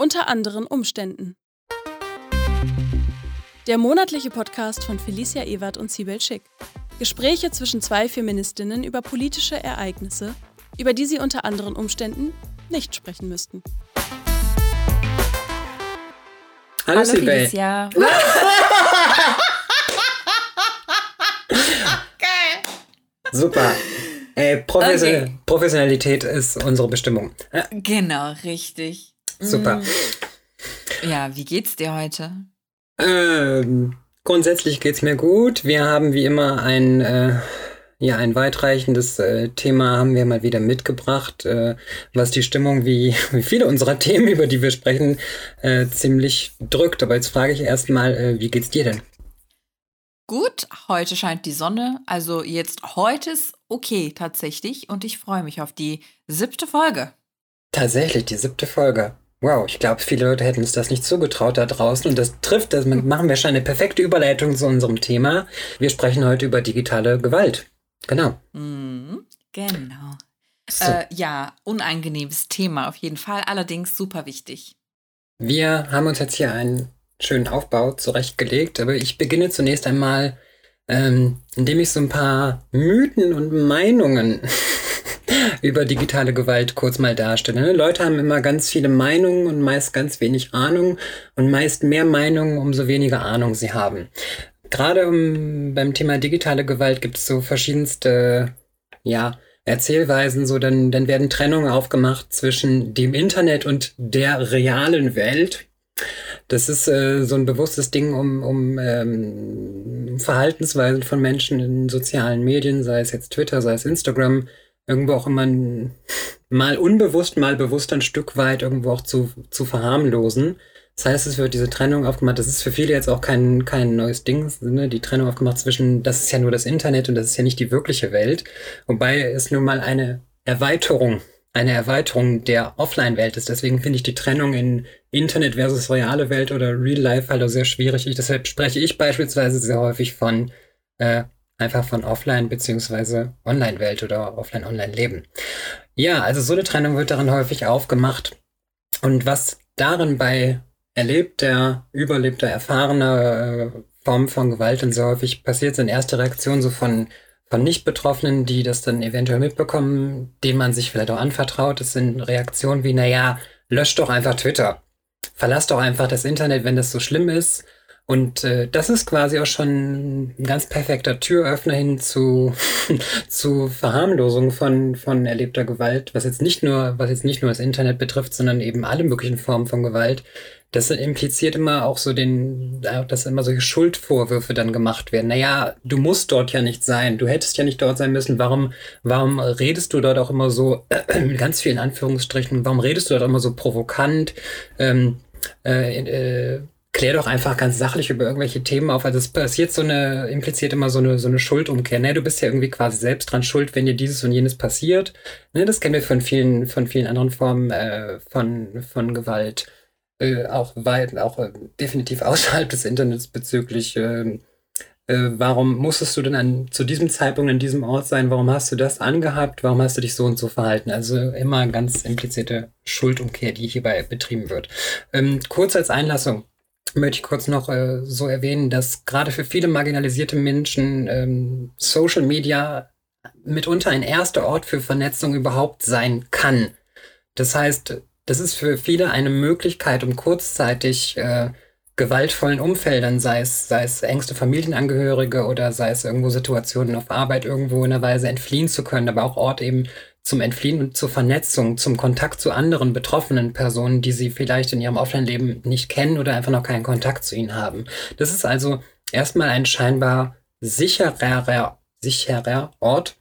Unter anderen Umständen. Der monatliche Podcast von Felicia Ewert und Sibel Schick. Gespräche zwischen zwei Feministinnen über politische Ereignisse, über die sie unter anderen Umständen nicht sprechen müssten. Hallo, Hallo Felicia. Super. Äh, Profession okay. Professionalität ist unsere Bestimmung. Genau, richtig. Super. Mm. Ja, wie geht's dir heute? Ähm, grundsätzlich geht's mir gut. Wir haben wie immer ein, äh, ja, ein weitreichendes äh, Thema haben wir mal wieder mitgebracht, äh, was die Stimmung wie, wie viele unserer Themen, über die wir sprechen, äh, ziemlich drückt. Aber jetzt frage ich erstmal, äh, wie geht's dir denn? Gut, heute scheint die Sonne. Also jetzt heute ist okay tatsächlich und ich freue mich auf die siebte Folge. Tatsächlich, die siebte Folge. Wow, ich glaube, viele Leute hätten uns das nicht zugetraut da draußen und das trifft, das machen wir schon eine perfekte Überleitung zu unserem Thema. Wir sprechen heute über digitale Gewalt. Genau. Mhm, genau. So. Äh, ja, unangenehmes Thema auf jeden Fall, allerdings super wichtig. Wir haben uns jetzt hier ein schönen Aufbau zurechtgelegt, aber ich beginne zunächst einmal, ähm, indem ich so ein paar Mythen und Meinungen über digitale Gewalt kurz mal darstelle. Ne? Leute haben immer ganz viele Meinungen und meist ganz wenig Ahnung und meist mehr Meinungen, umso weniger Ahnung sie haben. Gerade um, beim Thema digitale Gewalt gibt es so verschiedenste, ja, Erzählweisen, so dann, dann werden Trennungen aufgemacht zwischen dem Internet und der realen Welt. Das ist äh, so ein bewusstes Ding, um, um ähm, Verhaltensweisen von Menschen in sozialen Medien, sei es jetzt Twitter, sei es Instagram, irgendwo auch immer ein, mal unbewusst, mal bewusst ein Stück weit irgendwo auch zu, zu verharmlosen. Das heißt, es wird diese Trennung aufgemacht. Das ist für viele jetzt auch kein, kein neues Ding, ne? die Trennung aufgemacht zwischen, das ist ja nur das Internet und das ist ja nicht die wirkliche Welt. Wobei es nun mal eine Erweiterung eine Erweiterung der Offline-Welt ist. Deswegen finde ich die Trennung in Internet versus reale Welt oder Real Life halt auch sehr schwierig. Ich, deshalb spreche ich beispielsweise sehr häufig von äh, einfach von Offline- beziehungsweise Online-Welt oder Offline-Online-Leben. Ja, also so eine Trennung wird darin häufig aufgemacht. Und was darin bei erlebter, überlebter, erfahrener äh, Form von Gewalt dann so häufig passiert, sind erste Reaktionen so von von Nicht-Betroffenen, die das dann eventuell mitbekommen, denen man sich vielleicht auch anvertraut. Das sind Reaktionen wie, naja, löscht doch einfach Twitter. Verlass doch einfach das Internet, wenn das so schlimm ist. Und äh, das ist quasi auch schon ein ganz perfekter Türöffner hin zu, zu Verharmlosung von, von erlebter Gewalt, was jetzt nicht nur, was jetzt nicht nur das Internet betrifft, sondern eben alle möglichen Formen von Gewalt das impliziert immer auch so den, dass immer solche Schuldvorwürfe dann gemacht werden. Naja, du musst dort ja nicht sein, du hättest ja nicht dort sein müssen. Warum, warum redest du dort auch immer so, äh, mit ganz vielen Anführungsstrichen, warum redest du dort immer so provokant? Ähm, äh, äh, klär doch einfach ganz sachlich über irgendwelche Themen auf. Also es passiert so eine, impliziert immer so eine, so eine Schuldumkehr. Ne, du bist ja irgendwie quasi selbst dran schuld, wenn dir dieses und jenes passiert. Ne, das kennen wir von vielen, von vielen anderen Formen äh, von, von Gewalt äh, auch weit, auch äh, definitiv außerhalb des Internets bezüglich, äh, äh, warum musstest du denn an, zu diesem Zeitpunkt an diesem Ort sein? Warum hast du das angehabt? Warum hast du dich so und so verhalten? Also immer ganz implizierte Schuldumkehr, die hierbei betrieben wird. Ähm, kurz als Einlassung möchte ich kurz noch äh, so erwähnen, dass gerade für viele marginalisierte Menschen ähm, Social Media mitunter ein erster Ort für Vernetzung überhaupt sein kann. Das heißt, das ist für viele eine Möglichkeit, um kurzzeitig äh, gewaltvollen Umfeldern, sei es, sei es engste Familienangehörige oder sei es irgendwo Situationen auf Arbeit irgendwo in einer Weise entfliehen zu können, aber auch Ort eben zum Entfliehen und zur Vernetzung, zum Kontakt zu anderen betroffenen Personen, die sie vielleicht in ihrem Offline-Leben nicht kennen oder einfach noch keinen Kontakt zu ihnen haben. Das ist also erstmal ein scheinbar sicherer, sicherer Ort,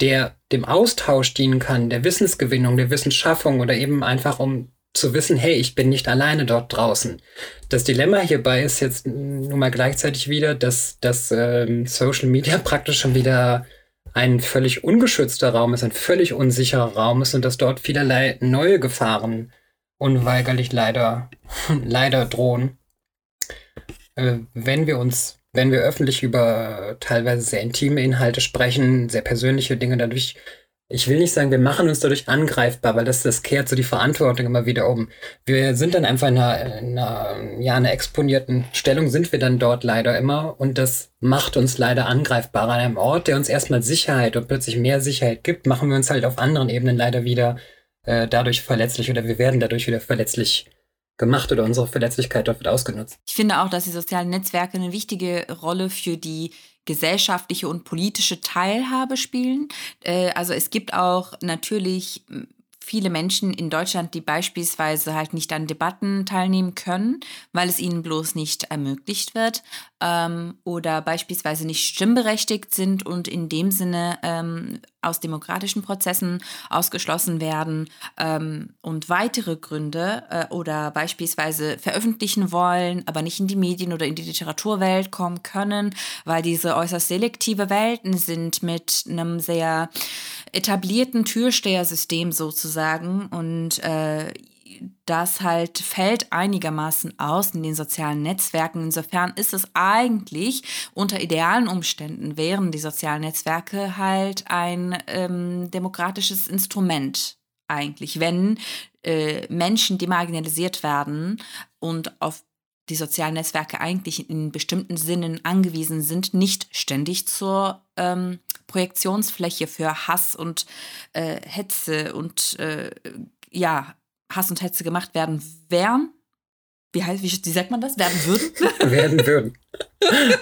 der dem Austausch dienen kann, der Wissensgewinnung, der Wissensschaffung oder eben einfach um zu wissen, hey, ich bin nicht alleine dort draußen. Das Dilemma hierbei ist jetzt nun mal gleichzeitig wieder, dass das ähm, Social Media praktisch schon wieder ein völlig ungeschützter Raum ist, ein völlig unsicherer Raum ist und dass dort vielerlei neue Gefahren unweigerlich leider, leider drohen. Äh, wenn wir uns wenn wir öffentlich über teilweise sehr intime Inhalte sprechen, sehr persönliche Dinge, dadurch ich will nicht sagen, wir machen uns dadurch angreifbar, weil das, das kehrt so die Verantwortung immer wieder um. Wir sind dann einfach in einer, in einer, ja, einer exponierten Stellung, sind wir dann dort leider immer und das macht uns leider angreifbar. An einem Ort, der uns erstmal Sicherheit und plötzlich mehr Sicherheit gibt, machen wir uns halt auf anderen Ebenen leider wieder äh, dadurch verletzlich oder wir werden dadurch wieder verletzlich gemacht oder unsere Verletzlichkeit dort wird ausgenutzt. Ich finde auch, dass die sozialen Netzwerke eine wichtige Rolle für die gesellschaftliche und politische Teilhabe spielen. Äh, also es gibt auch natürlich viele Menschen in Deutschland, die beispielsweise halt nicht an Debatten teilnehmen können, weil es ihnen bloß nicht ermöglicht wird ähm, oder beispielsweise nicht stimmberechtigt sind und in dem Sinne ähm, aus demokratischen Prozessen ausgeschlossen werden ähm, und weitere Gründe äh, oder beispielsweise veröffentlichen wollen, aber nicht in die Medien oder in die Literaturwelt kommen können, weil diese äußerst selektive Welten sind mit einem sehr etablierten Türstehersystem sozusagen. Und äh, das halt fällt einigermaßen aus in den sozialen Netzwerken. Insofern ist es eigentlich unter idealen Umständen wären die sozialen Netzwerke halt ein ähm, demokratisches Instrument eigentlich, wenn äh, Menschen, die marginalisiert werden und auf die sozialen Netzwerke eigentlich in bestimmten Sinnen angewiesen sind, nicht ständig zur ähm, Projektionsfläche für Hass und äh, Hetze und äh, ja, Hass und Hetze gemacht werden wären. Wie heißt, wie, wie sagt man das? Werden würden? werden würden.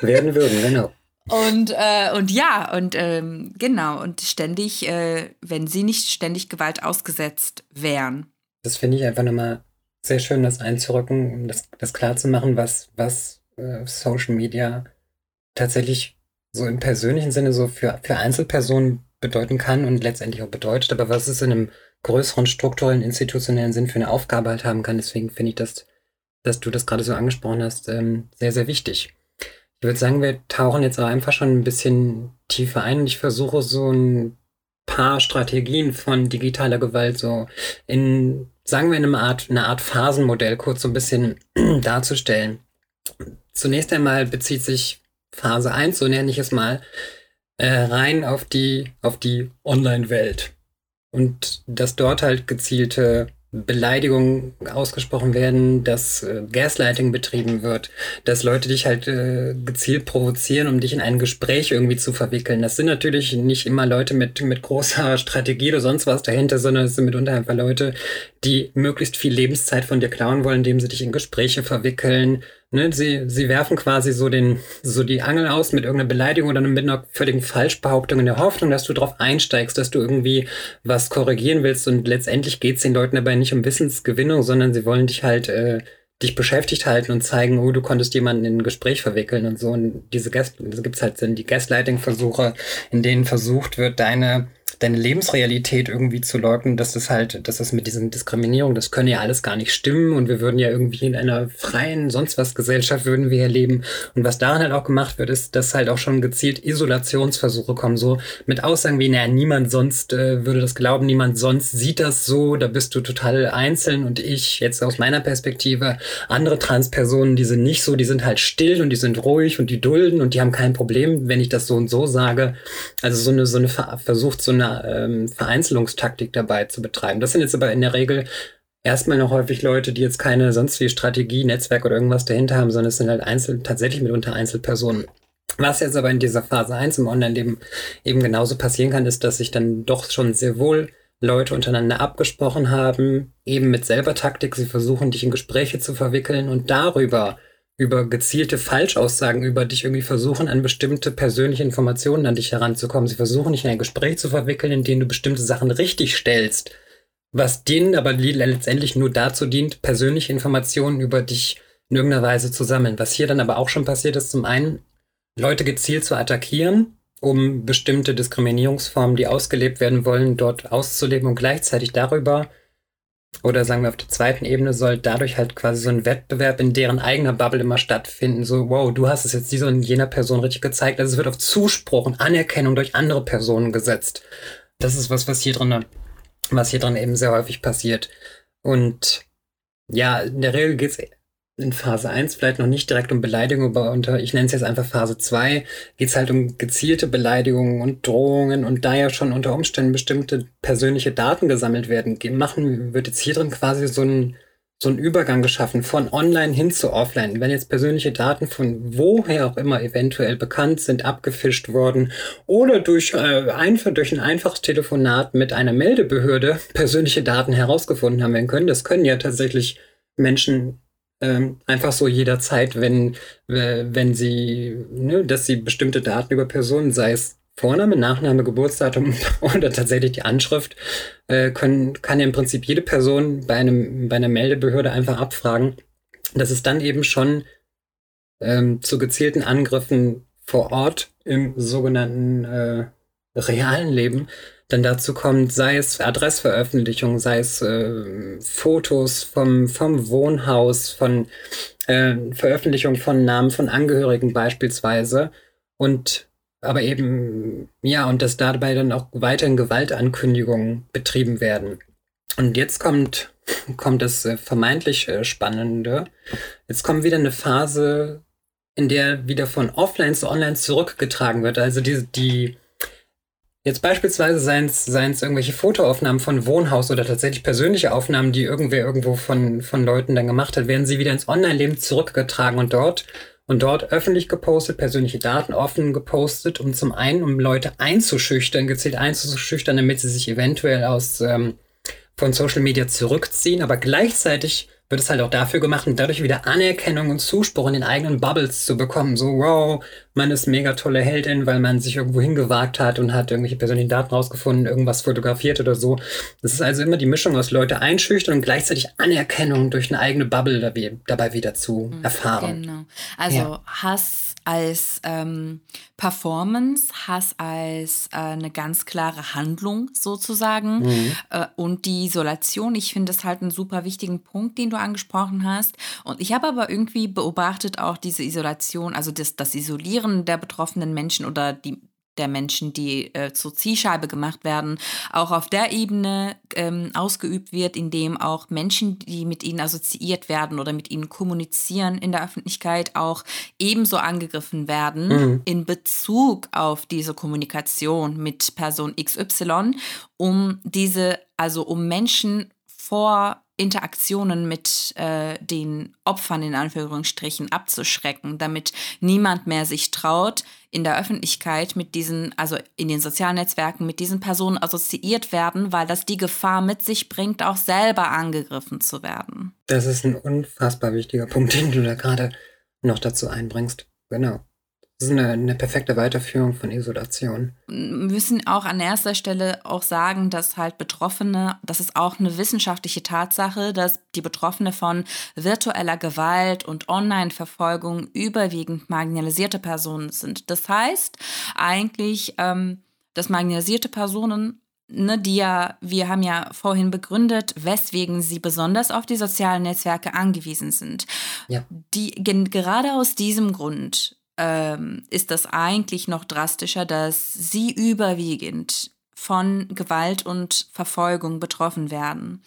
werden würden, genau. Und, äh, und ja, und ähm, genau, und ständig, äh, wenn sie nicht ständig Gewalt ausgesetzt wären. Das finde ich einfach nochmal sehr schön, das einzurücken, um das, das klar zu machen, was, was äh, Social Media tatsächlich so im persönlichen Sinne so für, für Einzelpersonen bedeuten kann und letztendlich auch bedeutet, aber was es in einem größeren strukturellen, institutionellen Sinn für eine Aufgabe halt haben kann. Deswegen finde ich das, dass du das gerade so angesprochen hast, ähm, sehr, sehr wichtig. Ich würde sagen, wir tauchen jetzt auch einfach schon ein bisschen tiefer ein und ich versuche so ein paar Strategien von digitaler Gewalt so in sagen wir, in einer Art, eine Art Phasenmodell kurz so ein bisschen darzustellen. Zunächst einmal bezieht sich Phase 1, so nenne ich es mal, äh, rein auf die, auf die Online-Welt. Und dass dort halt gezielte Beleidigungen ausgesprochen werden, dass äh, Gaslighting betrieben wird, dass Leute dich halt äh, gezielt provozieren, um dich in ein Gespräch irgendwie zu verwickeln. Das sind natürlich nicht immer Leute mit, mit großer Strategie oder sonst was dahinter, sondern es sind mitunter einfach Leute, die möglichst viel Lebenszeit von dir klauen wollen, indem sie dich in Gespräche verwickeln, Ne, sie, sie werfen quasi so den, so die Angel aus mit irgendeiner Beleidigung oder mit einer völligen Falschbehauptung in der Hoffnung, dass du drauf einsteigst, dass du irgendwie was korrigieren willst und letztendlich geht es den Leuten dabei nicht um Wissensgewinnung, sondern sie wollen dich halt äh, dich beschäftigt halten und zeigen, oh, du konntest jemanden in ein Gespräch verwickeln und so. Und diese Gas, das gibt's halt sind die Gaslighting-Versuche, in denen versucht wird, deine deine Lebensrealität irgendwie zu leugnen, dass das halt, dass das mit diesen Diskriminierungen, das könne ja alles gar nicht stimmen und wir würden ja irgendwie in einer freien, sonst was Gesellschaft würden wir ja leben. Und was daran halt auch gemacht wird, ist, dass halt auch schon gezielt Isolationsversuche kommen, so mit Aussagen wie, naja, niemand sonst äh, würde das glauben, niemand sonst sieht das so, da bist du total einzeln und ich, jetzt aus meiner Perspektive, andere Transpersonen, die sind nicht so, die sind halt still und die sind ruhig und die dulden und die haben kein Problem, wenn ich das so und so sage. Also so eine, so eine versucht, so eine ähm, Vereinzelungstaktik dabei zu betreiben. Das sind jetzt aber in der Regel erstmal noch häufig Leute, die jetzt keine sonst wie Strategie, Netzwerk oder irgendwas dahinter haben, sondern es sind halt Einzel tatsächlich mitunter Einzelpersonen. Was jetzt aber in dieser Phase 1 im Online-Leben eben genauso passieren kann, ist, dass sich dann doch schon sehr wohl Leute untereinander abgesprochen haben, eben mit selber Taktik. Sie versuchen, dich in Gespräche zu verwickeln und darüber über gezielte Falschaussagen über dich irgendwie versuchen, an bestimmte persönliche Informationen an dich heranzukommen. Sie versuchen dich in ein Gespräch zu verwickeln, in dem du bestimmte Sachen richtig stellst, was denen aber letztendlich nur dazu dient, persönliche Informationen über dich in irgendeiner Weise zu sammeln. Was hier dann aber auch schon passiert ist, zum einen Leute gezielt zu attackieren, um bestimmte Diskriminierungsformen, die ausgelebt werden wollen, dort auszuleben und gleichzeitig darüber oder sagen wir auf der zweiten Ebene soll dadurch halt quasi so ein Wettbewerb in deren eigener Bubble immer stattfinden. So, wow, du hast es jetzt dieser und jener Person richtig gezeigt. Also es wird auf Zuspruch und Anerkennung durch andere Personen gesetzt. Das ist was, was hier drin, was hier drin eben sehr häufig passiert. Und ja, in der Regel geht's in Phase 1 vielleicht noch nicht direkt um Beleidigung, aber unter, ich nenne es jetzt einfach Phase 2, geht es halt um gezielte Beleidigungen und Drohungen und da ja schon unter Umständen bestimmte persönliche Daten gesammelt werden, machen, wird jetzt hier drin quasi so ein, so ein Übergang geschaffen von online hin zu offline. Wenn jetzt persönliche Daten von woher auch immer eventuell bekannt sind, abgefischt worden oder durch, äh, einfach, durch ein einfaches Telefonat mit einer Meldebehörde persönliche Daten herausgefunden haben werden können, das können ja tatsächlich Menschen ähm, einfach so jederzeit, wenn, wenn sie, ne, dass sie bestimmte Daten über Personen, sei es Vorname, Nachname, Geburtsdatum oder tatsächlich die Anschrift, äh, können, kann ja im Prinzip jede Person bei, einem, bei einer Meldebehörde einfach abfragen. dass es dann eben schon ähm, zu gezielten Angriffen vor Ort im sogenannten äh, realen Leben dann dazu kommt, sei es Adressveröffentlichung, sei es äh, Fotos vom, vom Wohnhaus, von äh, Veröffentlichung von Namen von Angehörigen beispielsweise. Und aber eben, ja, und dass dabei dann auch weiterhin Gewaltankündigungen betrieben werden. Und jetzt kommt, kommt das äh, vermeintlich äh, Spannende. Jetzt kommt wieder eine Phase, in der wieder von offline zu online zurückgetragen wird. Also die, die Jetzt beispielsweise seien es irgendwelche Fotoaufnahmen von Wohnhaus oder tatsächlich persönliche Aufnahmen, die irgendwer irgendwo von, von Leuten dann gemacht hat, werden sie wieder ins Online-Leben zurückgetragen und dort und dort öffentlich gepostet, persönliche Daten offen gepostet, um zum einen, um Leute einzuschüchtern, gezielt einzuschüchtern, damit sie sich eventuell aus ähm, von Social Media zurückziehen, aber gleichzeitig wird es halt auch dafür gemacht und dadurch wieder Anerkennung und Zuspruch in den eigenen Bubbles zu bekommen. So, wow, man ist mega tolle Heldin, weil man sich irgendwo hingewagt hat und hat irgendwelche persönlichen Daten rausgefunden, irgendwas fotografiert oder so. Das ist also immer die Mischung aus Leute einschüchtern und gleichzeitig Anerkennung durch eine eigene Bubble dabei wieder zu mhm, erfahren. Genau. Also ja. Hass als ähm, Performance, Hass als äh, eine ganz klare Handlung sozusagen mhm. äh, und die Isolation. Ich finde das halt einen super wichtigen Punkt, den du angesprochen hast. Und ich habe aber irgendwie beobachtet auch diese Isolation, also das, das Isolieren der betroffenen Menschen oder die der Menschen, die äh, zur Zielscheibe gemacht werden, auch auf der Ebene ähm, ausgeübt wird, indem auch Menschen, die mit ihnen assoziiert werden oder mit ihnen kommunizieren in der Öffentlichkeit, auch ebenso angegriffen werden mhm. in Bezug auf diese Kommunikation mit Person XY, um diese, also um Menschen vor Interaktionen mit äh, den Opfern in Anführungsstrichen abzuschrecken, damit niemand mehr sich traut, in der Öffentlichkeit mit diesen, also in den sozialen Netzwerken mit diesen Personen assoziiert werden, weil das die Gefahr mit sich bringt, auch selber angegriffen zu werden. Das ist ein unfassbar wichtiger Punkt, den du da gerade noch dazu einbringst. Genau. Das ist eine, eine, perfekte Weiterführung von Isolation. Wir müssen auch an erster Stelle auch sagen, dass halt Betroffene, das ist auch eine wissenschaftliche Tatsache, dass die Betroffene von virtueller Gewalt und Online-Verfolgung überwiegend marginalisierte Personen sind. Das heißt eigentlich, ähm, dass marginalisierte Personen Ne, die ja, wir haben ja vorhin begründet, weswegen sie besonders auf die sozialen Netzwerke angewiesen sind. Ja. Die gerade aus diesem Grund ähm, ist das eigentlich noch drastischer, dass sie überwiegend von Gewalt und Verfolgung betroffen werden.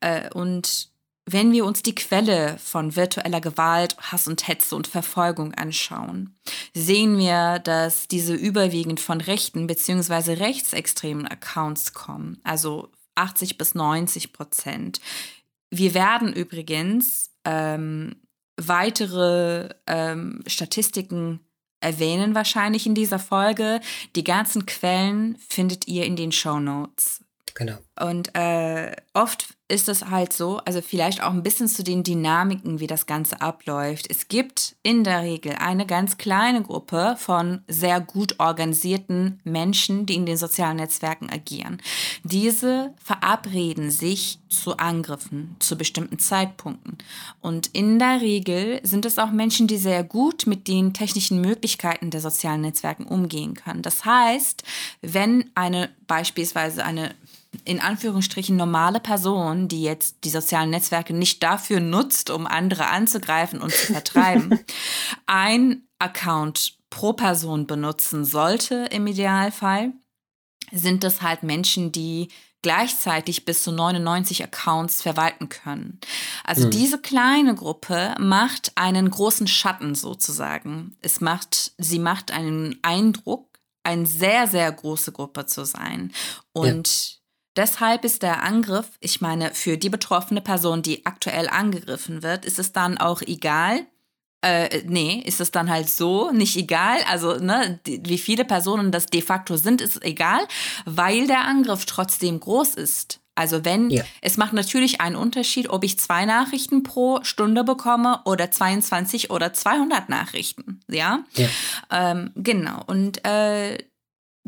Äh, und wenn wir uns die Quelle von virtueller Gewalt, Hass und Hetze und Verfolgung anschauen, sehen wir, dass diese überwiegend von rechten bzw. rechtsextremen Accounts kommen, also 80 bis 90 Prozent. Wir werden übrigens ähm, weitere ähm, Statistiken erwähnen wahrscheinlich in dieser Folge. Die ganzen Quellen findet ihr in den Show Notes. Genau. Und äh, oft ist es halt so, also vielleicht auch ein bisschen zu den Dynamiken, wie das Ganze abläuft. Es gibt in der Regel eine ganz kleine Gruppe von sehr gut organisierten Menschen, die in den sozialen Netzwerken agieren. Diese verabreden sich zu Angriffen zu bestimmten Zeitpunkten. Und in der Regel sind es auch Menschen, die sehr gut mit den technischen Möglichkeiten der sozialen Netzwerken umgehen können. Das heißt, wenn eine beispielsweise eine in Anführungsstrichen normale Person, die jetzt die sozialen Netzwerke nicht dafür nutzt, um andere anzugreifen und zu vertreiben, ein Account pro Person benutzen sollte im Idealfall, sind das halt Menschen, die gleichzeitig bis zu 99 Accounts verwalten können. Also mhm. diese kleine Gruppe macht einen großen Schatten sozusagen. Es macht, sie macht einen Eindruck, eine sehr, sehr große Gruppe zu sein. Und ja. Deshalb ist der Angriff, ich meine, für die betroffene Person, die aktuell angegriffen wird, ist es dann auch egal, äh, nee, ist es dann halt so, nicht egal. Also, ne, die, wie viele Personen das de facto sind, ist egal, weil der Angriff trotzdem groß ist. Also wenn, ja. es macht natürlich einen Unterschied, ob ich zwei Nachrichten pro Stunde bekomme oder 22 oder 200 Nachrichten, ja. ja. Ähm, genau. Und äh,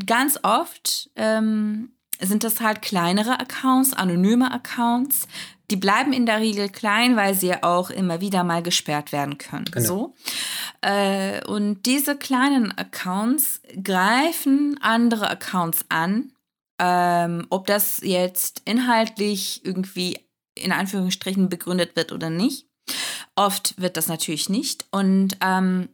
ganz oft ähm, sind das halt kleinere Accounts, anonyme Accounts, die bleiben in der Regel klein, weil sie auch immer wieder mal gesperrt werden können. Genau. So. Äh, und diese kleinen Accounts greifen andere Accounts an. Ähm, ob das jetzt inhaltlich irgendwie in Anführungsstrichen begründet wird oder nicht. Oft wird das natürlich nicht. Und ähm,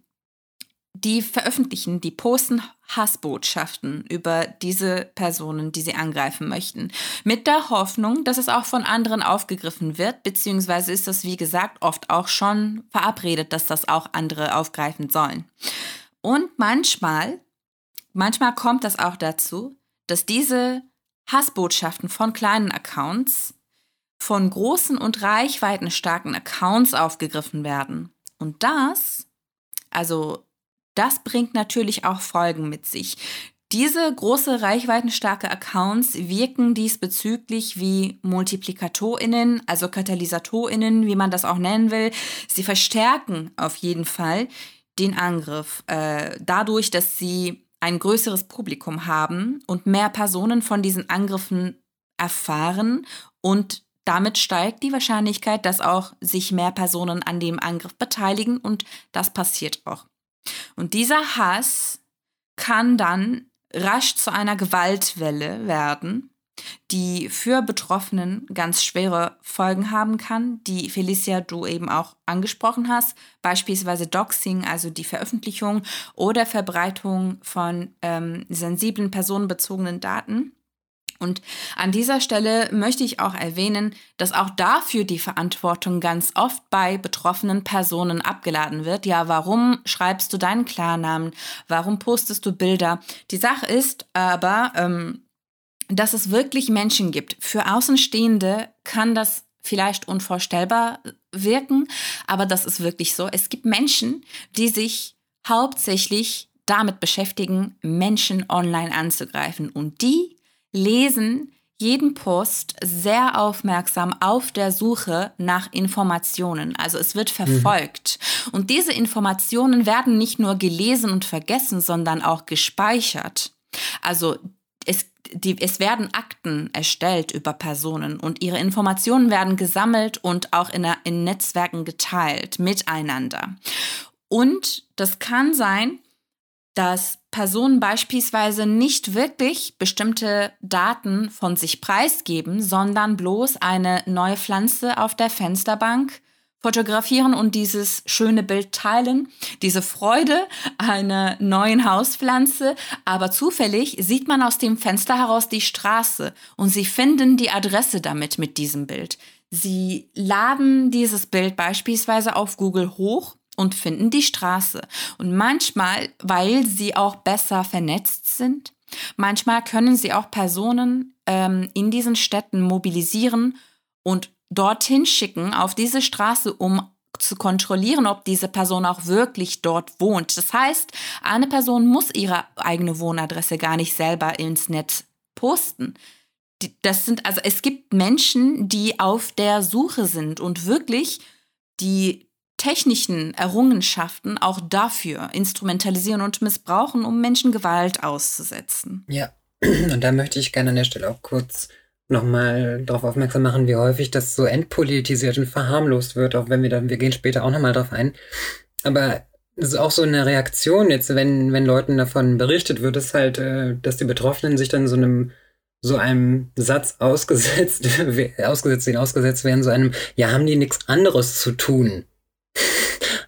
die veröffentlichen, die posten Hassbotschaften über diese Personen, die sie angreifen möchten, mit der Hoffnung, dass es auch von anderen aufgegriffen wird, beziehungsweise ist das, wie gesagt, oft auch schon verabredet, dass das auch andere aufgreifen sollen. Und manchmal, manchmal kommt das auch dazu, dass diese Hassbotschaften von kleinen Accounts von großen und reichweitenstarken Accounts aufgegriffen werden. Und das, also das bringt natürlich auch Folgen mit sich. Diese große reichweitenstarke Accounts wirken diesbezüglich wie Multiplikatorinnen, also Katalysatorinnen, wie man das auch nennen will. Sie verstärken auf jeden Fall den Angriff äh, dadurch, dass sie ein größeres Publikum haben und mehr Personen von diesen Angriffen erfahren und damit steigt die Wahrscheinlichkeit, dass auch sich mehr Personen an dem Angriff beteiligen und das passiert auch. Und dieser Hass kann dann rasch zu einer Gewaltwelle werden, die für Betroffenen ganz schwere Folgen haben kann, die Felicia du eben auch angesprochen hast, beispielsweise Doxing, also die Veröffentlichung oder Verbreitung von ähm, sensiblen personenbezogenen Daten. Und an dieser Stelle möchte ich auch erwähnen, dass auch dafür die Verantwortung ganz oft bei betroffenen Personen abgeladen wird. Ja, warum schreibst du deinen Klarnamen? Warum postest du Bilder? Die Sache ist aber, ähm, dass es wirklich Menschen gibt. Für Außenstehende kann das vielleicht unvorstellbar wirken, aber das ist wirklich so. Es gibt Menschen, die sich hauptsächlich damit beschäftigen, Menschen online anzugreifen und die lesen jeden Post sehr aufmerksam auf der Suche nach Informationen. Also es wird verfolgt. Mhm. Und diese Informationen werden nicht nur gelesen und vergessen, sondern auch gespeichert. Also es, die, es werden Akten erstellt über Personen und ihre Informationen werden gesammelt und auch in, in Netzwerken geteilt miteinander. Und das kann sein, dass Personen beispielsweise nicht wirklich bestimmte Daten von sich preisgeben, sondern bloß eine neue Pflanze auf der Fensterbank fotografieren und dieses schöne Bild teilen, diese Freude einer neuen Hauspflanze, aber zufällig sieht man aus dem Fenster heraus die Straße und sie finden die Adresse damit mit diesem Bild. Sie laden dieses Bild beispielsweise auf Google hoch und finden die Straße. Und manchmal, weil sie auch besser vernetzt sind, manchmal können sie auch Personen ähm, in diesen Städten mobilisieren und dorthin schicken, auf diese Straße, um zu kontrollieren, ob diese Person auch wirklich dort wohnt. Das heißt, eine Person muss ihre eigene Wohnadresse gar nicht selber ins Netz posten. Das sind, also es gibt Menschen, die auf der Suche sind und wirklich die technischen Errungenschaften auch dafür instrumentalisieren und missbrauchen, um Menschen Gewalt auszusetzen. Ja, und da möchte ich gerne an der Stelle auch kurz nochmal darauf aufmerksam machen, wie häufig das so entpolitisiert und verharmlost wird, auch wenn wir dann, wir gehen später auch nochmal drauf ein. Aber es ist auch so eine Reaktion jetzt, wenn, wenn Leuten davon berichtet wird, ist halt, äh, dass die Betroffenen sich dann so einem so einem Satz ausgesetzt, ausgesetzt, ausgesetzt werden, so einem, ja, haben die nichts anderes zu tun?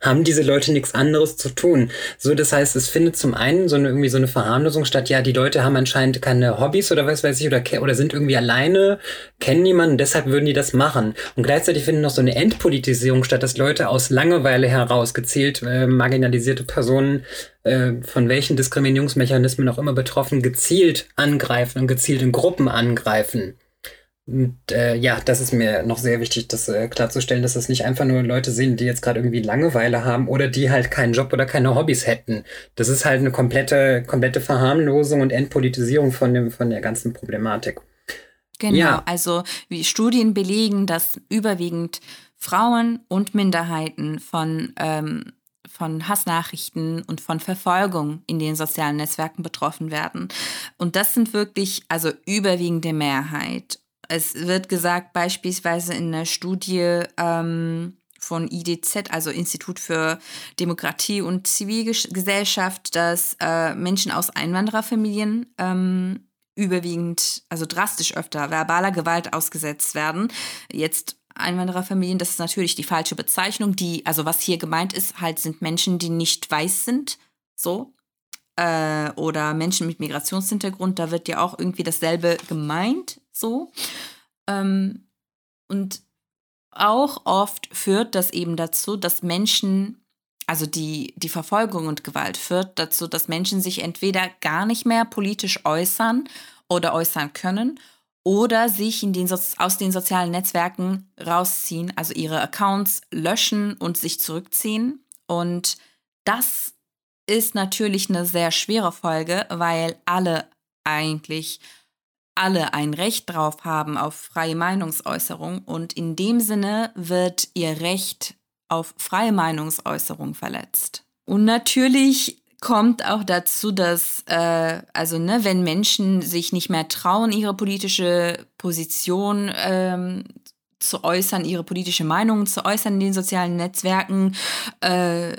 Haben diese Leute nichts anderes zu tun. So, das heißt, es findet zum einen so eine, irgendwie so eine Verharmlosung statt, ja, die Leute haben anscheinend keine Hobbys oder was weiß ich, oder, oder sind irgendwie alleine, kennen niemanden, deshalb würden die das machen. Und gleichzeitig findet noch so eine Entpolitisierung statt, dass Leute aus Langeweile heraus gezielt äh, marginalisierte Personen äh, von welchen Diskriminierungsmechanismen auch immer betroffen, gezielt angreifen und gezielt in Gruppen angreifen. Und, äh, ja, das ist mir noch sehr wichtig, das äh, klarzustellen, dass das nicht einfach nur Leute sind, die jetzt gerade irgendwie Langeweile haben oder die halt keinen Job oder keine Hobbys hätten. Das ist halt eine komplette, komplette Verharmlosung und Entpolitisierung von, dem, von der ganzen Problematik. Genau, ja. also wie Studien belegen, dass überwiegend Frauen und Minderheiten von, ähm, von Hassnachrichten und von Verfolgung in den sozialen Netzwerken betroffen werden. Und das sind wirklich, also überwiegende Mehrheit. Es wird gesagt, beispielsweise in einer Studie ähm, von IDZ, also Institut für Demokratie und Zivilgesellschaft, dass äh, Menschen aus Einwandererfamilien ähm, überwiegend, also drastisch öfter verbaler Gewalt ausgesetzt werden. Jetzt Einwandererfamilien, das ist natürlich die falsche Bezeichnung. Die, also was hier gemeint ist, halt sind Menschen, die nicht weiß sind, so. Äh, oder Menschen mit Migrationshintergrund, da wird ja auch irgendwie dasselbe gemeint so. Ähm, und auch oft führt das eben dazu, dass Menschen, also die, die Verfolgung und Gewalt führt dazu, dass Menschen sich entweder gar nicht mehr politisch äußern oder äußern können oder sich den aus den sozialen Netzwerken rausziehen, also ihre Accounts löschen und sich zurückziehen. Und das ist natürlich eine sehr schwere Folge, weil alle eigentlich alle ein Recht drauf haben auf freie Meinungsäußerung und in dem Sinne wird ihr Recht auf freie Meinungsäußerung verletzt. Und natürlich kommt auch dazu, dass, äh, also ne, wenn Menschen sich nicht mehr trauen, ihre politische Position ähm, zu äußern, ihre politische Meinung zu äußern in den sozialen Netzwerken, äh,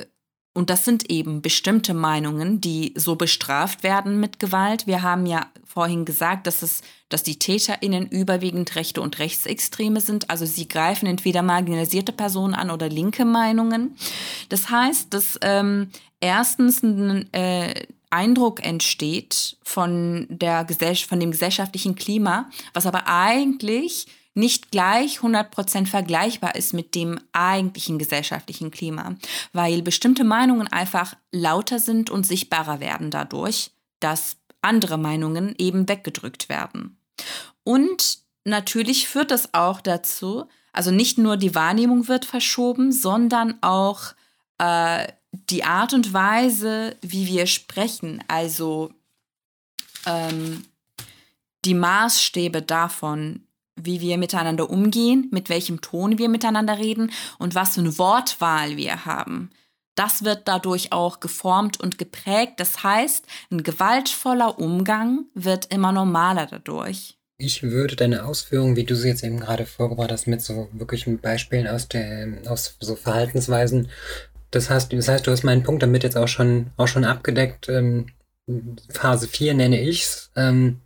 und das sind eben bestimmte Meinungen, die so bestraft werden mit Gewalt. Wir haben ja vorhin gesagt, dass es, dass die TäterInnen überwiegend Rechte und Rechtsextreme sind. Also sie greifen entweder marginalisierte Personen an oder linke Meinungen. Das heißt, dass ähm, erstens ein äh, Eindruck entsteht von der Gesellschaft, von dem gesellschaftlichen Klima, was aber eigentlich nicht gleich 100% vergleichbar ist mit dem eigentlichen gesellschaftlichen Klima, weil bestimmte Meinungen einfach lauter sind und sichtbarer werden dadurch, dass andere Meinungen eben weggedrückt werden. Und natürlich führt das auch dazu, also nicht nur die Wahrnehmung wird verschoben, sondern auch äh, die Art und Weise, wie wir sprechen, also ähm, die Maßstäbe davon, wie wir miteinander umgehen, mit welchem Ton wir miteinander reden und was für eine Wortwahl wir haben. Das wird dadurch auch geformt und geprägt. Das heißt, ein gewaltvoller Umgang wird immer normaler dadurch. Ich würde deine Ausführungen, wie du sie jetzt eben gerade vorgebracht hast, mit so wirklichen Beispielen aus der, aus so Verhaltensweisen, das heißt, das heißt, du hast meinen Punkt damit jetzt auch schon, auch schon abgedeckt. Ähm, Phase 4 nenne ich's. Ähm,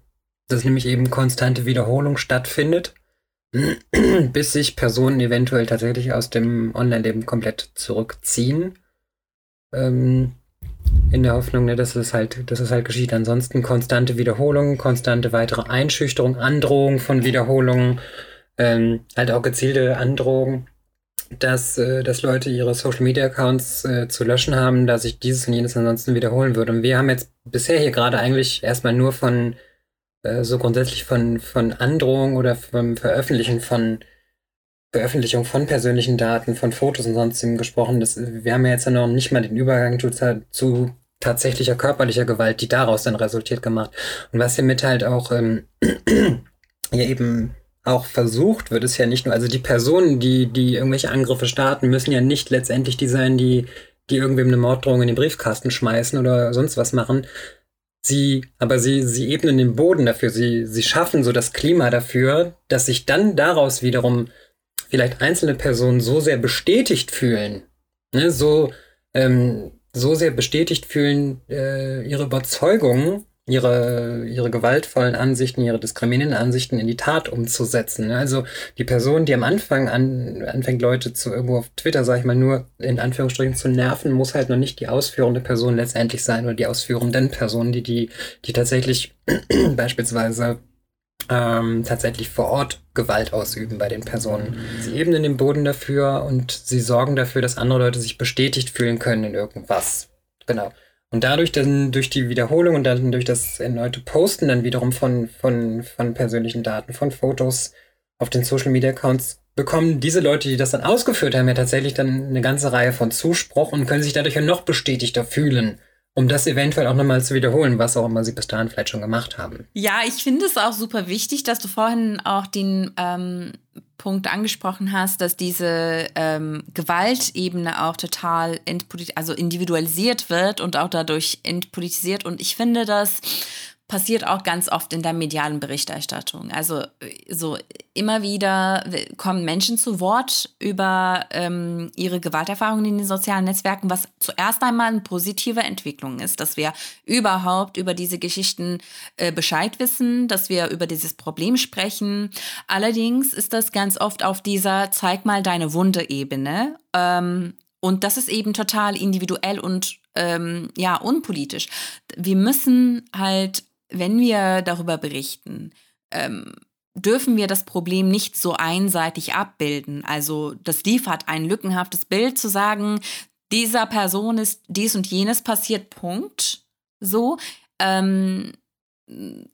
dass nämlich eben konstante Wiederholung stattfindet, bis sich Personen eventuell tatsächlich aus dem Online-Leben komplett zurückziehen. Ähm, in der Hoffnung, ne, dass es halt, dass es halt geschieht. Ansonsten konstante Wiederholung, konstante weitere Einschüchterung, Androhung von Wiederholungen, ähm, halt auch gezielte Androhung, dass, äh, dass Leute ihre Social Media Accounts äh, zu löschen haben, dass sich dieses und jenes ansonsten wiederholen würde. Und wir haben jetzt bisher hier gerade eigentlich erstmal nur von äh, so grundsätzlich von, von Androhung oder vom Veröffentlichen von Veröffentlichung von persönlichen Daten, von Fotos und sonstigem gesprochen. Das, wir haben ja jetzt ja noch nicht mal den Übergang zu, zu tatsächlicher körperlicher Gewalt, die daraus dann resultiert gemacht. Und was hiermit halt auch ähm, ja eben auch versucht wird, ist ja nicht nur, also die Personen, die, die irgendwelche Angriffe starten, müssen ja nicht letztendlich die sein, die, die irgendwem eine Morddrohung in den Briefkasten schmeißen oder sonst was machen, Sie, aber sie, sie ebnen den Boden dafür, sie, sie schaffen so das Klima dafür, dass sich dann daraus wiederum vielleicht einzelne Personen so sehr bestätigt fühlen, ne, so, ähm, so sehr bestätigt fühlen, äh, ihre Überzeugung ihre, ihre gewaltvollen Ansichten, ihre diskriminierenden Ansichten in die Tat umzusetzen. Ne? Also die Person, die am Anfang an, anfängt, Leute zu irgendwo auf Twitter, sag ich mal, nur in Anführungsstrichen zu nerven, muss halt noch nicht die ausführende Person letztendlich sein oder die ausführenden Personen, die, die, die tatsächlich beispielsweise ähm, tatsächlich vor Ort Gewalt ausüben bei den Personen. Sie ebnen den Boden dafür und sie sorgen dafür, dass andere Leute sich bestätigt fühlen können in irgendwas. Genau. Und dadurch dann durch die Wiederholung und dann durch das erneute Posten dann wiederum von, von, von persönlichen Daten, von Fotos auf den Social Media Accounts bekommen diese Leute, die das dann ausgeführt haben, ja tatsächlich dann eine ganze Reihe von Zuspruch und können sich dadurch ja noch bestätigter fühlen um das eventuell auch nochmal zu wiederholen, was auch immer sie bis dahin vielleicht schon gemacht haben. Ja, ich finde es auch super wichtig, dass du vorhin auch den ähm, Punkt angesprochen hast, dass diese ähm, Gewaltebene auch total also individualisiert wird und auch dadurch entpolitisiert. Und ich finde das passiert auch ganz oft in der medialen Berichterstattung. Also so immer wieder kommen Menschen zu Wort über ähm, ihre Gewalterfahrungen in den sozialen Netzwerken, was zuerst einmal eine positive Entwicklung ist, dass wir überhaupt über diese Geschichten äh, Bescheid wissen, dass wir über dieses Problem sprechen. Allerdings ist das ganz oft auf dieser Zeig mal deine Wunde-Ebene. Ähm, und das ist eben total individuell und ähm, ja, unpolitisch. Wir müssen halt wenn wir darüber berichten, ähm, dürfen wir das Problem nicht so einseitig abbilden. Also das liefert ein lückenhaftes Bild zu sagen, dieser Person ist dies und jenes passiert, Punkt. So. Ähm,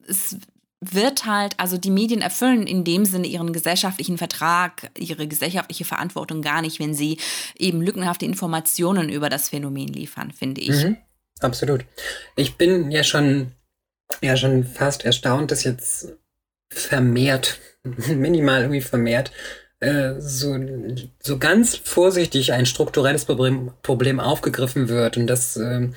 es wird halt, also die Medien erfüllen in dem Sinne ihren gesellschaftlichen Vertrag, ihre gesellschaftliche Verantwortung gar nicht, wenn sie eben lückenhafte Informationen über das Phänomen liefern, finde ich. Mhm, absolut. Ich bin ja schon ja schon fast erstaunt, dass jetzt vermehrt, minimal irgendwie vermehrt, äh, so, so ganz vorsichtig ein strukturelles Problem, Problem aufgegriffen wird und dass äh,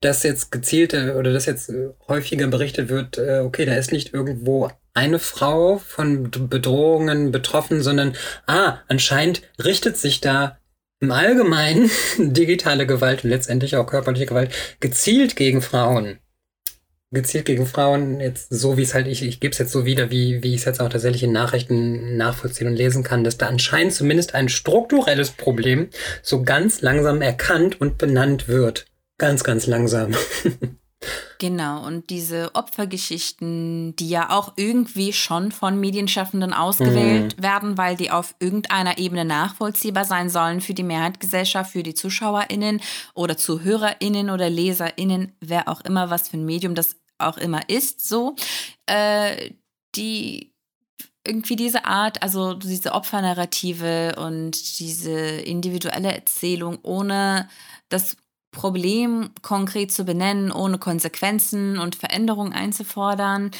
das jetzt gezielte oder das jetzt äh, häufiger berichtet wird, äh, okay, da ist nicht irgendwo eine Frau von Bedrohungen betroffen, sondern ah, anscheinend richtet sich da im Allgemeinen digitale Gewalt und letztendlich auch körperliche Gewalt gezielt gegen Frauen gezielt gegen Frauen, jetzt so wie es halt, ich, ich gebe es jetzt so wieder, wie, wie ich es jetzt auch tatsächlich in Nachrichten nachvollziehen und lesen kann, dass da anscheinend zumindest ein strukturelles Problem so ganz langsam erkannt und benannt wird. Ganz, ganz langsam. Genau, und diese Opfergeschichten, die ja auch irgendwie schon von Medienschaffenden ausgewählt mhm. werden, weil die auf irgendeiner Ebene nachvollziehbar sein sollen für die Mehrheitsgesellschaft, für die ZuschauerInnen oder ZuhörerInnen oder LeserInnen, wer auch immer, was für ein Medium das auch immer ist, so, äh, die irgendwie diese Art, also diese Opfernarrative und diese individuelle Erzählung ohne das Problem konkret zu benennen, ohne Konsequenzen und Veränderungen einzufordern.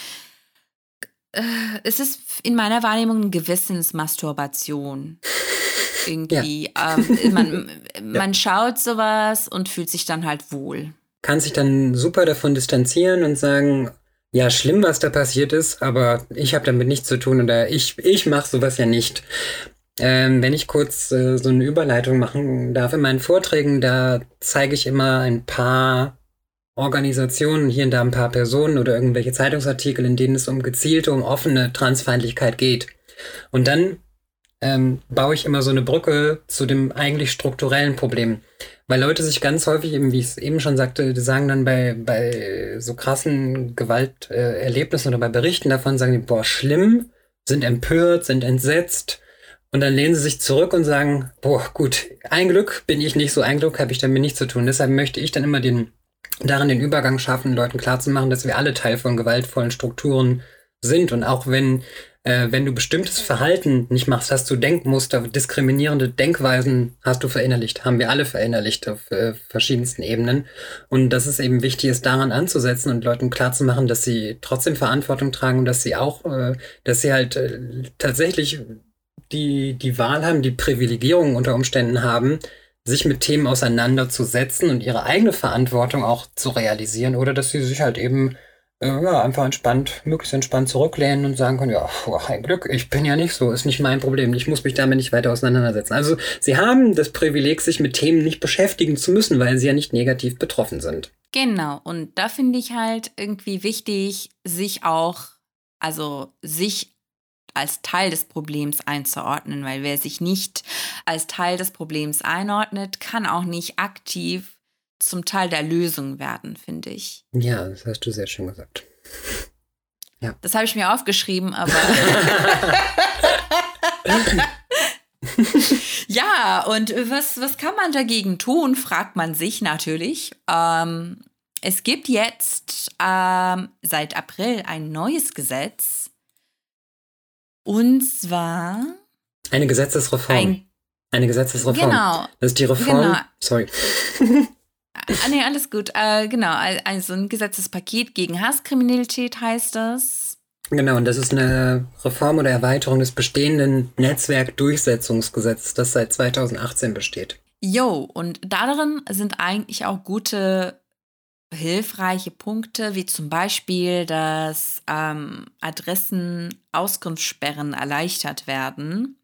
Äh, es ist in meiner Wahrnehmung eine Gewissensmasturbation. Irgendwie. Ja. Ähm, man, man schaut sowas und fühlt sich dann halt wohl. Kann sich dann super davon distanzieren und sagen, ja, schlimm, was da passiert ist, aber ich habe damit nichts zu tun oder ich, ich mache sowas ja nicht. Ähm, wenn ich kurz äh, so eine Überleitung machen darf in meinen Vorträgen, da zeige ich immer ein paar Organisationen, hier und da ein paar Personen oder irgendwelche Zeitungsartikel, in denen es um gezielte, um offene Transfeindlichkeit geht. Und dann ähm, baue ich immer so eine Brücke zu dem eigentlich strukturellen Problem. Weil Leute sich ganz häufig, eben, wie ich es eben schon sagte, die sagen dann bei, bei so krassen Gewalterlebnissen oder bei Berichten davon, sagen die, boah, schlimm, sind empört, sind entsetzt und dann lehnen sie sich zurück und sagen, boah, gut, ein Glück bin ich nicht so, ein Glück habe ich damit nichts zu tun. Deshalb möchte ich dann immer den, darin den Übergang schaffen, Leuten klarzumachen, dass wir alle Teil von gewaltvollen Strukturen sind. Und auch wenn, äh, wenn du bestimmtes Verhalten nicht machst, hast du Denkmuster, diskriminierende Denkweisen hast du verinnerlicht, haben wir alle verinnerlicht auf äh, verschiedensten Ebenen. Und dass es eben wichtig ist, daran anzusetzen und Leuten klarzumachen, dass sie trotzdem Verantwortung tragen und dass sie auch, äh, dass sie halt äh, tatsächlich die, die Wahl haben, die Privilegierung unter Umständen haben, sich mit Themen auseinanderzusetzen und ihre eigene Verantwortung auch zu realisieren oder dass sie sich halt eben äh, ja, einfach entspannt, möglichst entspannt zurücklehnen und sagen können, ja, oh, ein Glück, ich bin ja nicht so, ist nicht mein Problem, ich muss mich damit nicht weiter auseinandersetzen. Also sie haben das Privileg, sich mit Themen nicht beschäftigen zu müssen, weil sie ja nicht negativ betroffen sind. Genau, und da finde ich halt irgendwie wichtig, sich auch, also sich als Teil des Problems einzuordnen, weil wer sich nicht als Teil des Problems einordnet, kann auch nicht aktiv zum Teil der Lösung werden, finde ich. Ja, das hast du sehr schön gesagt. Ja. Das habe ich mir aufgeschrieben, aber. ja, und was, was kann man dagegen tun, fragt man sich natürlich. Ähm, es gibt jetzt ähm, seit April ein neues Gesetz. Und zwar. Eine Gesetzesreform. Ein, eine Gesetzesreform. Genau. Das ist die Reform. Genau. Sorry. ah, nee, alles gut. Äh, genau, also ein Gesetzespaket gegen Hasskriminalität heißt das. Genau, und das ist eine Reform oder Erweiterung des bestehenden Netzwerkdurchsetzungsgesetzes, das seit 2018 besteht. Jo, und darin sind eigentlich auch gute, hilfreiche Punkte, wie zum Beispiel, dass ähm, Adressen-Auskunftssperren erleichtert werden.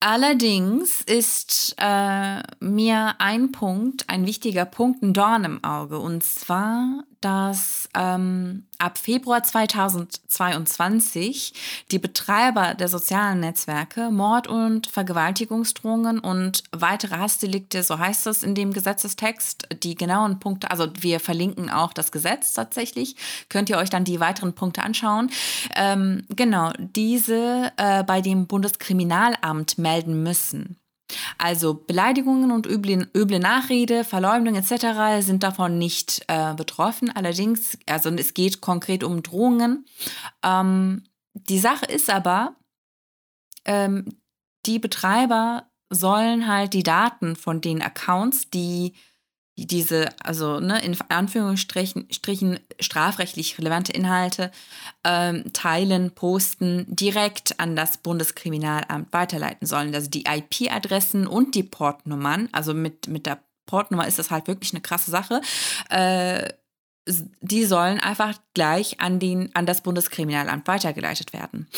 Allerdings ist äh, mir ein Punkt, ein wichtiger Punkt, ein Dorn im Auge. Und zwar, dass ähm, ab Februar 2022 die Betreiber der sozialen Netzwerke Mord- und Vergewaltigungsdrohungen und weitere Hassdelikte, so heißt es in dem Gesetzestext, die genauen Punkte, also wir verlinken auch das Gesetz tatsächlich, könnt ihr euch dann die weiteren Punkte anschauen. Ähm, genau, diese äh, bei dem Bundeskriminalamt melden müssen. Also Beleidigungen und üble, üble Nachrede, Verleumdung etc. sind davon nicht äh, betroffen. Allerdings, also es geht konkret um Drohungen. Ähm, die Sache ist aber, ähm, die Betreiber sollen halt die Daten von den Accounts, die diese, also ne, in Anführungsstrichen Strichen, strafrechtlich relevante Inhalte ähm, teilen, posten, direkt an das Bundeskriminalamt weiterleiten sollen. Also die IP-Adressen und die Portnummern, also mit, mit der Portnummer ist das halt wirklich eine krasse Sache. Äh, die sollen einfach gleich an, den, an das Bundeskriminalamt weitergeleitet werden.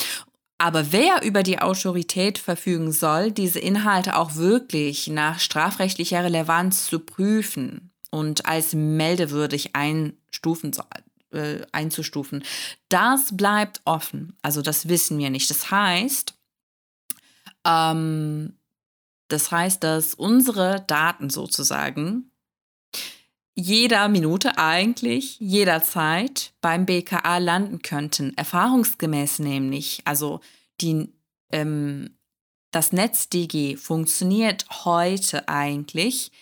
Aber wer über die Autorität verfügen soll, diese Inhalte auch wirklich nach strafrechtlicher Relevanz zu prüfen und als meldewürdig einstufen äh, einzustufen, das bleibt offen. Also das wissen wir nicht. Das heißt, ähm, das heißt, dass unsere Daten sozusagen jeder Minute eigentlich, jederzeit beim BKA landen könnten. Erfahrungsgemäß nämlich. Also die, ähm, das NetzDG funktioniert heute eigentlich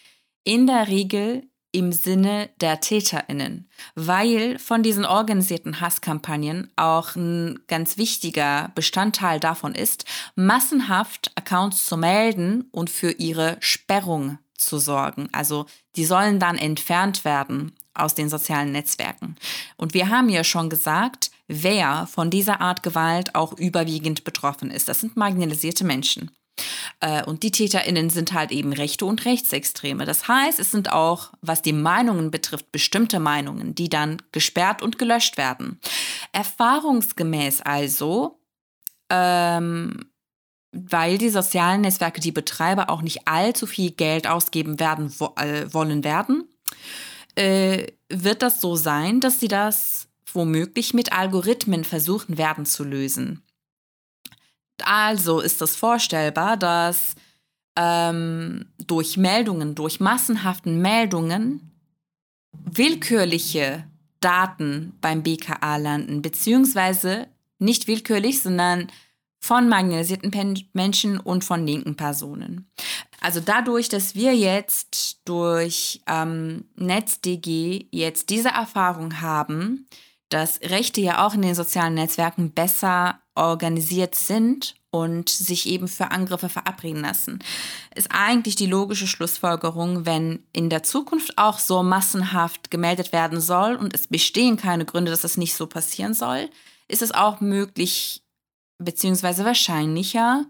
in der Regel im Sinne der TäterInnen, weil von diesen organisierten Hasskampagnen auch ein ganz wichtiger Bestandteil davon ist, massenhaft Accounts zu melden und für ihre Sperrung zu sorgen. Also die sollen dann entfernt werden aus den sozialen Netzwerken. Und wir haben ja schon gesagt, wer von dieser Art Gewalt auch überwiegend betroffen ist. Das sind marginalisierte Menschen. Äh, und die TäterInnen sind halt eben Rechte und Rechtsextreme. Das heißt, es sind auch, was die Meinungen betrifft, bestimmte Meinungen, die dann gesperrt und gelöscht werden. Erfahrungsgemäß also ähm, weil die sozialen Netzwerke, die Betreiber auch nicht allzu viel Geld ausgeben werden wo, äh, wollen werden, äh, wird das so sein, dass sie das womöglich mit Algorithmen versuchen werden zu lösen. Also ist es vorstellbar, dass ähm, durch Meldungen, durch massenhaften Meldungen willkürliche Daten beim BKA landen, beziehungsweise nicht willkürlich, sondern von marginalisierten Menschen und von linken Personen. Also dadurch, dass wir jetzt durch ähm, NetzDG jetzt diese Erfahrung haben, dass Rechte ja auch in den sozialen Netzwerken besser organisiert sind und sich eben für Angriffe verabreden lassen, ist eigentlich die logische Schlussfolgerung, wenn in der Zukunft auch so massenhaft gemeldet werden soll und es bestehen keine Gründe, dass das nicht so passieren soll, ist es auch möglich, beziehungsweise wahrscheinlicher,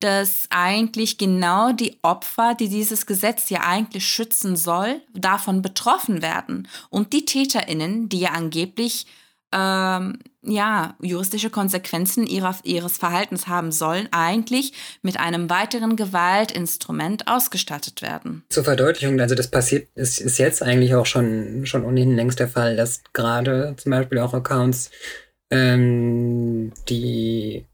dass eigentlich genau die Opfer, die dieses Gesetz ja eigentlich schützen soll, davon betroffen werden. Und die Täterinnen, die ja angeblich ähm, ja, juristische Konsequenzen ihrer, ihres Verhaltens haben sollen, eigentlich mit einem weiteren Gewaltinstrument ausgestattet werden. Zur Verdeutlichung, also das passiert, ist, ist jetzt eigentlich auch schon, schon ohnehin längst der Fall, dass gerade zum Beispiel auch Accounts, ähm, die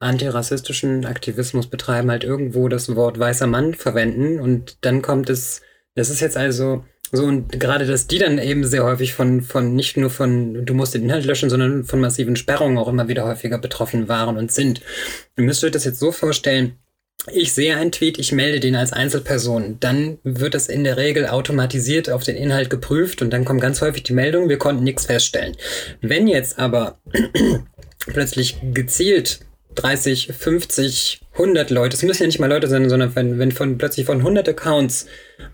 antirassistischen Aktivismus betreiben, halt irgendwo das Wort weißer Mann verwenden und dann kommt es, das ist jetzt also so, und gerade, dass die dann eben sehr häufig von, von nicht nur von, du musst den Inhalt löschen, sondern von massiven Sperrungen auch immer wieder häufiger betroffen waren und sind. Ihr müsst euch das jetzt so vorstellen, ich sehe einen Tweet, ich melde den als Einzelperson. Dann wird das in der Regel automatisiert auf den Inhalt geprüft und dann kommt ganz häufig die Meldung, wir konnten nichts feststellen. Wenn jetzt aber plötzlich gezielt 30, 50, 100 Leute, es müssen ja nicht mal Leute sein, sondern wenn, wenn von plötzlich von 100 Accounts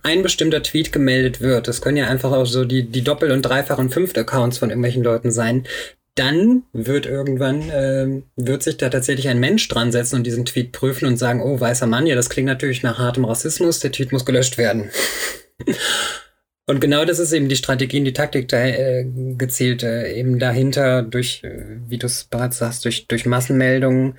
ein bestimmter Tweet gemeldet wird, das können ja einfach auch so die, die Doppel- und Dreifach- und Fünft Accounts von irgendwelchen Leuten sein, dann wird irgendwann, äh, wird sich da tatsächlich ein Mensch dran setzen und diesen Tweet prüfen und sagen, oh, weißer Mann, ja, das klingt natürlich nach hartem Rassismus, der Tweet muss gelöscht werden. Und genau das ist eben die Strategie und die Taktik da äh, gezielt äh, eben dahinter durch, äh, wie du es bereits sagst, durch, durch Massenmeldungen,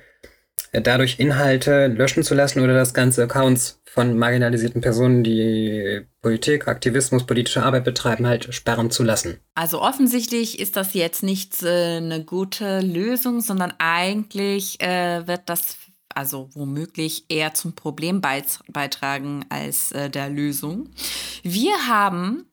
äh, dadurch Inhalte löschen zu lassen oder das ganze Accounts von marginalisierten Personen, die Politik, Aktivismus, politische Arbeit betreiben, halt sperren zu lassen. Also offensichtlich ist das jetzt nicht äh, eine gute Lösung, sondern eigentlich äh, wird das also womöglich eher zum Problem beitragen als äh, der Lösung. Wir haben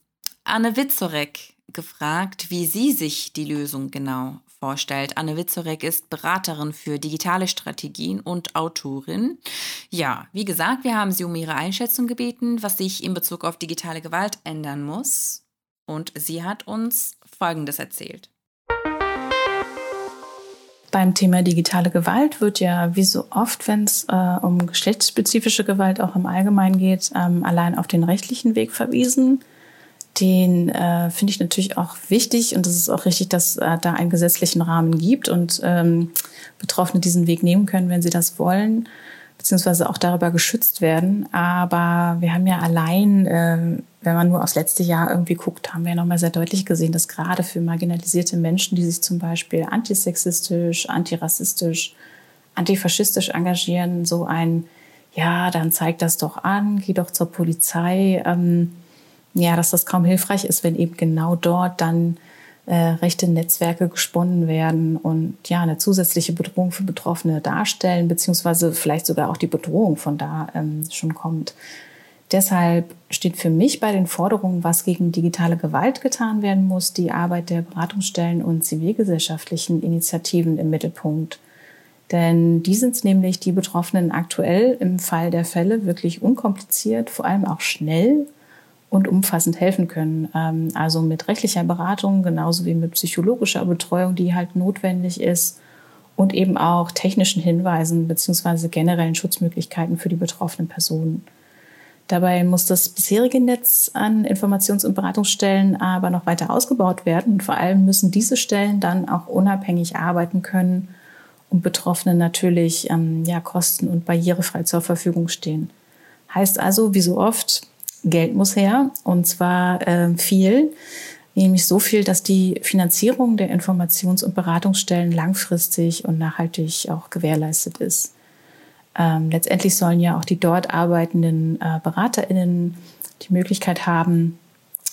Anne Witzorek gefragt, wie sie sich die Lösung genau vorstellt. Anne Witzorek ist Beraterin für digitale Strategien und Autorin. Ja, wie gesagt, wir haben sie um ihre Einschätzung gebeten, was sich in Bezug auf digitale Gewalt ändern muss. Und sie hat uns Folgendes erzählt. Beim Thema digitale Gewalt wird ja wie so oft, wenn es äh, um geschlechtsspezifische Gewalt auch im Allgemeinen geht, ähm, allein auf den rechtlichen Weg verwiesen. Den äh, finde ich natürlich auch wichtig und es ist auch richtig, dass äh, da einen gesetzlichen Rahmen gibt und ähm, Betroffene diesen Weg nehmen können, wenn sie das wollen beziehungsweise auch darüber geschützt werden. Aber wir haben ja allein, äh, wenn man nur aufs letzte Jahr irgendwie guckt, haben wir ja nochmal sehr deutlich gesehen, dass gerade für marginalisierte Menschen, die sich zum Beispiel antisexistisch, antirassistisch, antifaschistisch engagieren, so ein, ja, dann zeigt das doch an, geh doch zur Polizei, ähm, ja, dass das kaum hilfreich ist, wenn eben genau dort dann äh, rechte Netzwerke gesponnen werden und ja eine zusätzliche Bedrohung für Betroffene darstellen, beziehungsweise vielleicht sogar auch die Bedrohung von da ähm, schon kommt. Deshalb steht für mich bei den Forderungen, was gegen digitale Gewalt getan werden muss, die Arbeit der Beratungsstellen und zivilgesellschaftlichen Initiativen im Mittelpunkt. Denn die sind nämlich die Betroffenen aktuell im Fall der Fälle wirklich unkompliziert, vor allem auch schnell und umfassend helfen können. Ähm, also mit rechtlicher Beratung, genauso wie mit psychologischer Betreuung, die halt notwendig ist und eben auch technischen Hinweisen beziehungsweise generellen Schutzmöglichkeiten für die betroffenen Personen. Dabei muss das bisherige Netz an Informations- und Beratungsstellen aber noch weiter ausgebaut werden. Und vor allem müssen diese Stellen dann auch unabhängig arbeiten können und Betroffenen natürlich ähm, ja, kosten- und barrierefrei zur Verfügung stehen. Heißt also, wie so oft, Geld muss her und zwar äh, viel, nämlich so viel, dass die Finanzierung der Informations- und Beratungsstellen langfristig und nachhaltig auch gewährleistet ist. Ähm, letztendlich sollen ja auch die dort arbeitenden äh, BeraterInnen die Möglichkeit haben,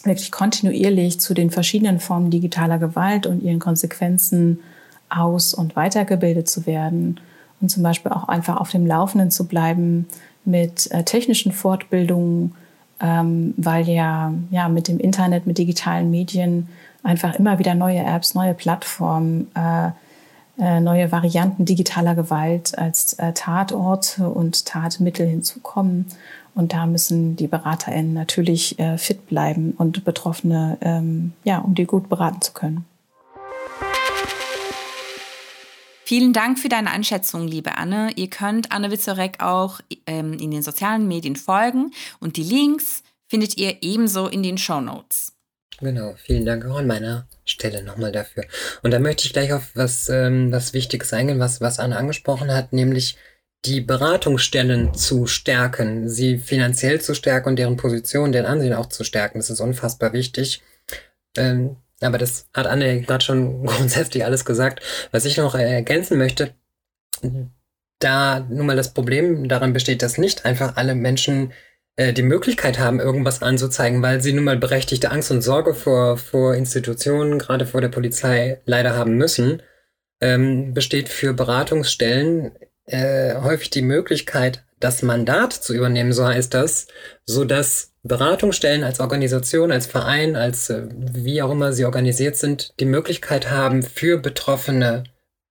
wirklich kontinuierlich zu den verschiedenen Formen digitaler Gewalt und ihren Konsequenzen aus- und weitergebildet zu werden und zum Beispiel auch einfach auf dem Laufenden zu bleiben mit äh, technischen Fortbildungen, ähm, weil ja, ja mit dem Internet, mit digitalen Medien einfach immer wieder neue Apps, neue Plattformen, äh, äh, neue Varianten digitaler Gewalt als äh, Tatorte und Tatmittel hinzukommen. Und da müssen die BeraterInnen natürlich äh, fit bleiben und Betroffene, ähm, ja, um die gut beraten zu können. Vielen Dank für deine Einschätzung, liebe Anne. Ihr könnt Anne Witzorek auch ähm, in den sozialen Medien folgen und die Links findet ihr ebenso in den Show Notes. Genau, vielen Dank auch an meiner Stelle nochmal dafür. Und da möchte ich gleich auf was, ähm, was Wichtiges eingehen, was, was Anne angesprochen hat, nämlich die Beratungsstellen zu stärken, sie finanziell zu stärken und deren Position, deren Ansehen auch zu stärken. Das ist unfassbar wichtig. Ähm, Aber das hat Anne gerade schon grundsätzlich alles gesagt. Was ich noch ergänzen möchte, da nun mal das Problem daran besteht, dass nicht einfach alle Menschen äh, die Möglichkeit haben, irgendwas anzuzeigen, weil sie nun mal berechtigte Angst und Sorge vor, vor Institutionen, gerade vor der Polizei, leider haben müssen, ähm, besteht für Beratungsstellen äh, häufig die Möglichkeit, das Mandat zu übernehmen, so heißt das, so dass Beratungsstellen als Organisation, als Verein, als äh, wie auch immer sie organisiert sind, die Möglichkeit haben, für Betroffene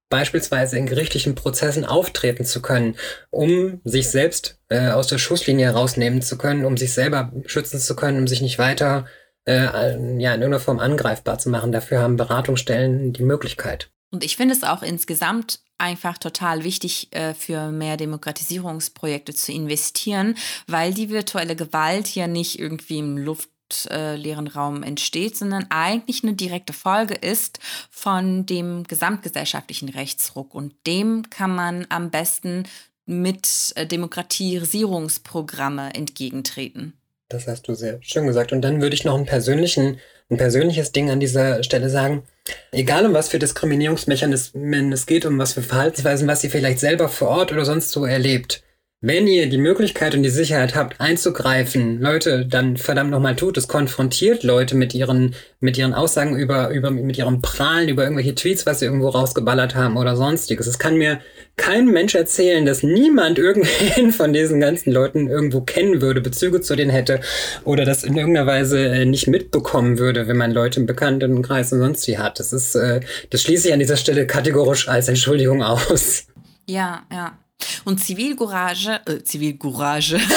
beispielsweise in gerichtlichen Prozessen auftreten zu können, um sich selbst äh, aus der Schusslinie herausnehmen zu können, um sich selber schützen zu können, um sich nicht weiter äh, ja, in irgendeiner Form angreifbar zu machen. Dafür haben Beratungsstellen die Möglichkeit. Und ich finde es auch insgesamt einfach total wichtig äh, für mehr Demokratisierungsprojekte zu investieren, weil die virtuelle Gewalt ja nicht irgendwie im Luft äh, leeren Raum entsteht, sondern eigentlich eine direkte Folge ist von dem gesamtgesellschaftlichen Rechtsruck. Und dem kann man am besten mit äh, Demokratisierungsprogramme entgegentreten. Das hast du sehr schön gesagt. Und dann würde ich noch einen persönlichen, ein persönliches Ding an dieser Stelle sagen. Egal um was für Diskriminierungsmechanismen es geht, um was für Verhaltensweisen, was ihr vielleicht selber vor Ort oder sonst so erlebt. Wenn ihr die Möglichkeit und die Sicherheit habt, einzugreifen, Leute, dann verdammt nochmal tut es. Konfrontiert Leute mit ihren, mit ihren Aussagen über, über, mit ihrem Prahlen über irgendwelche Tweets, was sie irgendwo rausgeballert haben oder sonstiges. Es kann mir kein Mensch erzählen, dass niemand irgendwen von diesen ganzen Leuten irgendwo kennen würde, Bezüge zu denen hätte oder das in irgendeiner Weise äh, nicht mitbekommen würde, wenn man Leute im Bekanntenkreis und sonst wie hat. Das ist, äh, das schließe ich an dieser Stelle kategorisch als Entschuldigung aus. Ja, ja. Und Zivilcourage, äh, Zivilcourage.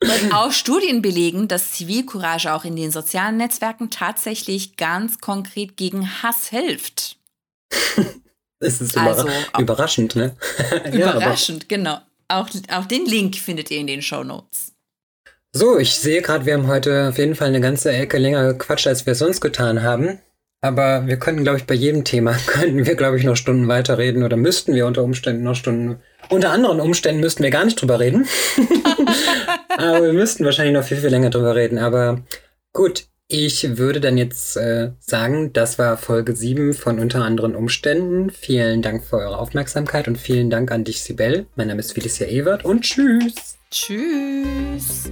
Und auch Studien belegen, dass Zivilcourage auch in den sozialen Netzwerken tatsächlich ganz konkret gegen Hass hilft. Das ist also, überraschend, ne? Überraschend, ja, genau. Auch, auch den Link findet ihr in den Show Notes. So, ich sehe gerade, wir haben heute auf jeden Fall eine ganze Ecke länger gequatscht, als wir es sonst getan haben. Aber wir können, glaube ich, bei jedem Thema könnten wir, glaube ich, noch Stunden weiterreden oder müssten wir unter Umständen noch Stunden. Unter anderen Umständen müssten wir gar nicht drüber reden. Aber wir müssten wahrscheinlich noch viel, viel länger drüber reden. Aber gut, ich würde dann jetzt äh, sagen, das war Folge 7 von unter anderen Umständen. Vielen Dank für eure Aufmerksamkeit und vielen Dank an dich, Sibel. Mein Name ist Felicia Ewert und tschüss. Tschüss.